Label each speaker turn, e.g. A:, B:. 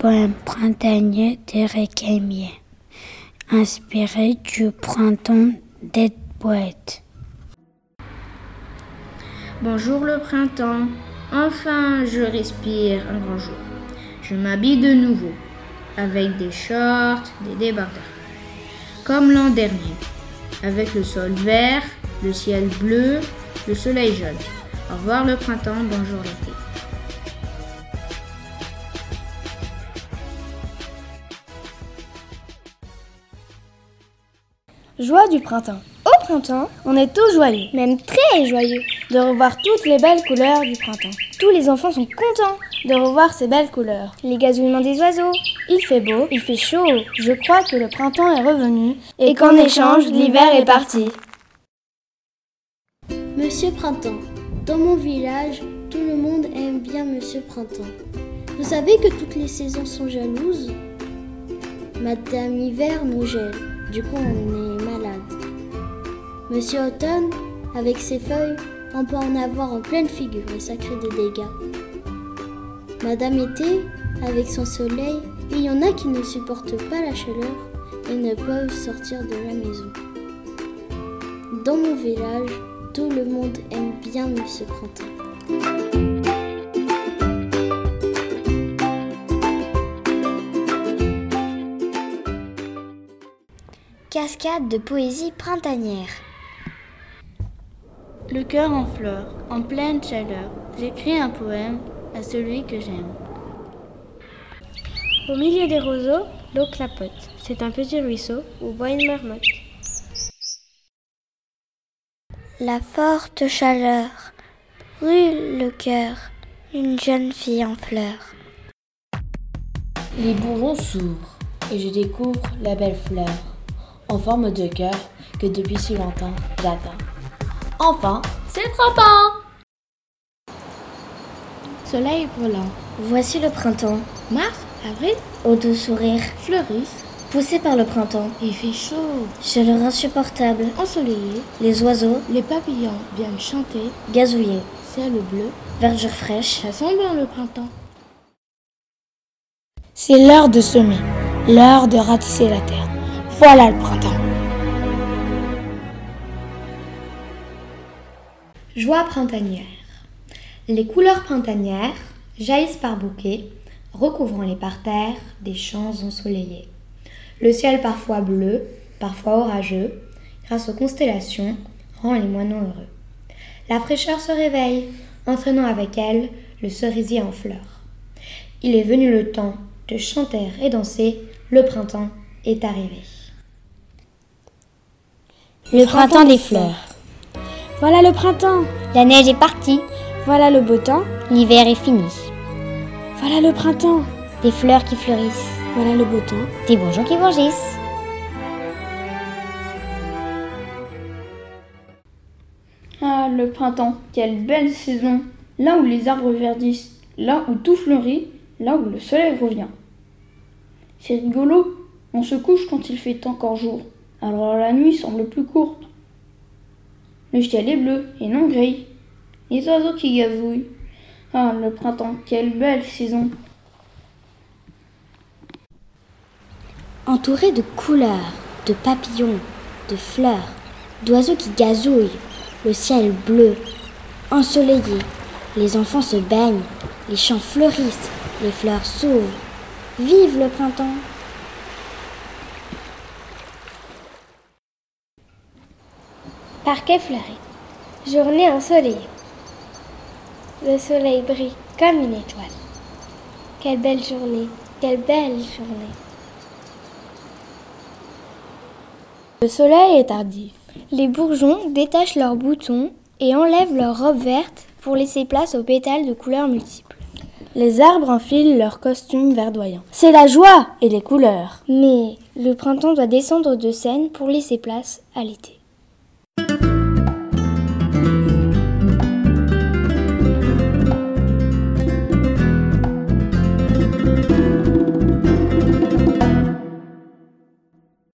A: poème printanier d'Éric Aimier, inspiré du printemps des poètes.
B: Bonjour le printemps, enfin je respire un grand jour. Je m'habille de nouveau, avec des shorts, des débardeurs, comme l'an dernier, avec le sol vert, le ciel bleu, le soleil jaune. Au revoir le printemps, bonjour l'été.
C: Joie du printemps. Au printemps, on est tous joyeux, même très joyeux, de revoir toutes les belles couleurs du printemps. Tous les enfants sont contents de revoir ces belles couleurs. Les gazouillements des oiseaux. Il fait beau, il fait chaud. Je crois que le printemps est revenu et qu'en échange, l'hiver est parti.
D: Monsieur Printemps. Dans mon village, tout le monde aime bien Monsieur Printemps. Vous savez que toutes les saisons sont jalouses? Madame Hiver nous gèle, du coup on est malade. Monsieur Automne, avec ses feuilles, on peut en avoir en pleine figure et ça crée des dégâts. Madame Été, avec son soleil, il y en a qui ne supportent pas la chaleur et ne peuvent sortir de la maison. Dans mon village, tout le monde aime bien Monsieur Printemps.
E: Cascade de poésie printanière.
F: Le cœur en fleurs, en pleine chaleur, j'écris un poème à celui que j'aime.
G: Au milieu des roseaux, l'eau clapote. C'est un petit ruisseau où boit une marmotte.
E: La forte chaleur brûle le cœur d'une jeune fille en fleurs.
H: Les bourgeons s'ouvrent et je découvre la belle fleur en forme de cœur que depuis si longtemps j'attends. Enfin, c'est le printemps
F: Soleil brûlant.
E: Voici le printemps.
F: Mars, avril,
E: Au doux sourire,
F: fleurissent.
E: poussé par le printemps.
F: Il fait chaud.
E: Chaleur insupportable.
F: Ensoleillé.
E: Les oiseaux,
F: Les papillons viennent chanter.
E: gazouillés.
F: Ciel bleu.
E: Verdure fraîche.
F: Ça sent bon le printemps.
C: C'est l'heure de semer, l'heure de ratisser la terre. Voilà le printemps.
I: Joie printanière. Les couleurs printanières jaillissent par bouquets, recouvrant les parterres des champs ensoleillés. Le ciel parfois bleu, parfois orageux, grâce aux constellations, rend les moineaux heureux. La fraîcheur se réveille, entraînant avec elle le cerisier en fleurs. Il est venu le temps de chanter et danser, le printemps est arrivé.
E: Le printemps des fleurs.
C: Voilà le printemps.
E: La neige est partie.
C: Voilà le beau temps.
E: L'hiver est fini.
C: Voilà le printemps.
E: Des fleurs qui fleurissent.
C: Voilà le beau temps.
E: Des bourgeons qui bourgissent.
J: Ah, le printemps, quelle belle saison Là où les arbres verdissent, là où tout fleurit, là où le soleil revient. C'est rigolo, on se couche quand il fait encore jour, alors la nuit semble plus courte. Le ciel est bleu et non gris. Les oiseaux qui gazouillent. Ah, le printemps, quelle belle saison
E: Entouré de couleurs, de papillons, de fleurs, d'oiseaux qui gazouillent, le ciel bleu, ensoleillé, les enfants se baignent, les champs fleurissent, les fleurs s'ouvrent. Vive le printemps
G: Parquet fleuri. Journée ensoleillée. Le soleil brille comme une étoile. Quelle belle journée, quelle belle journée.
C: Le soleil est tardif.
G: Les bourgeons détachent leurs boutons et enlèvent leurs robes vertes pour laisser place aux pétales de couleurs multiples.
C: Les arbres enfilent leurs costumes verdoyants. C'est la joie et les couleurs.
G: Mais le printemps doit descendre de scène pour laisser place à l'été.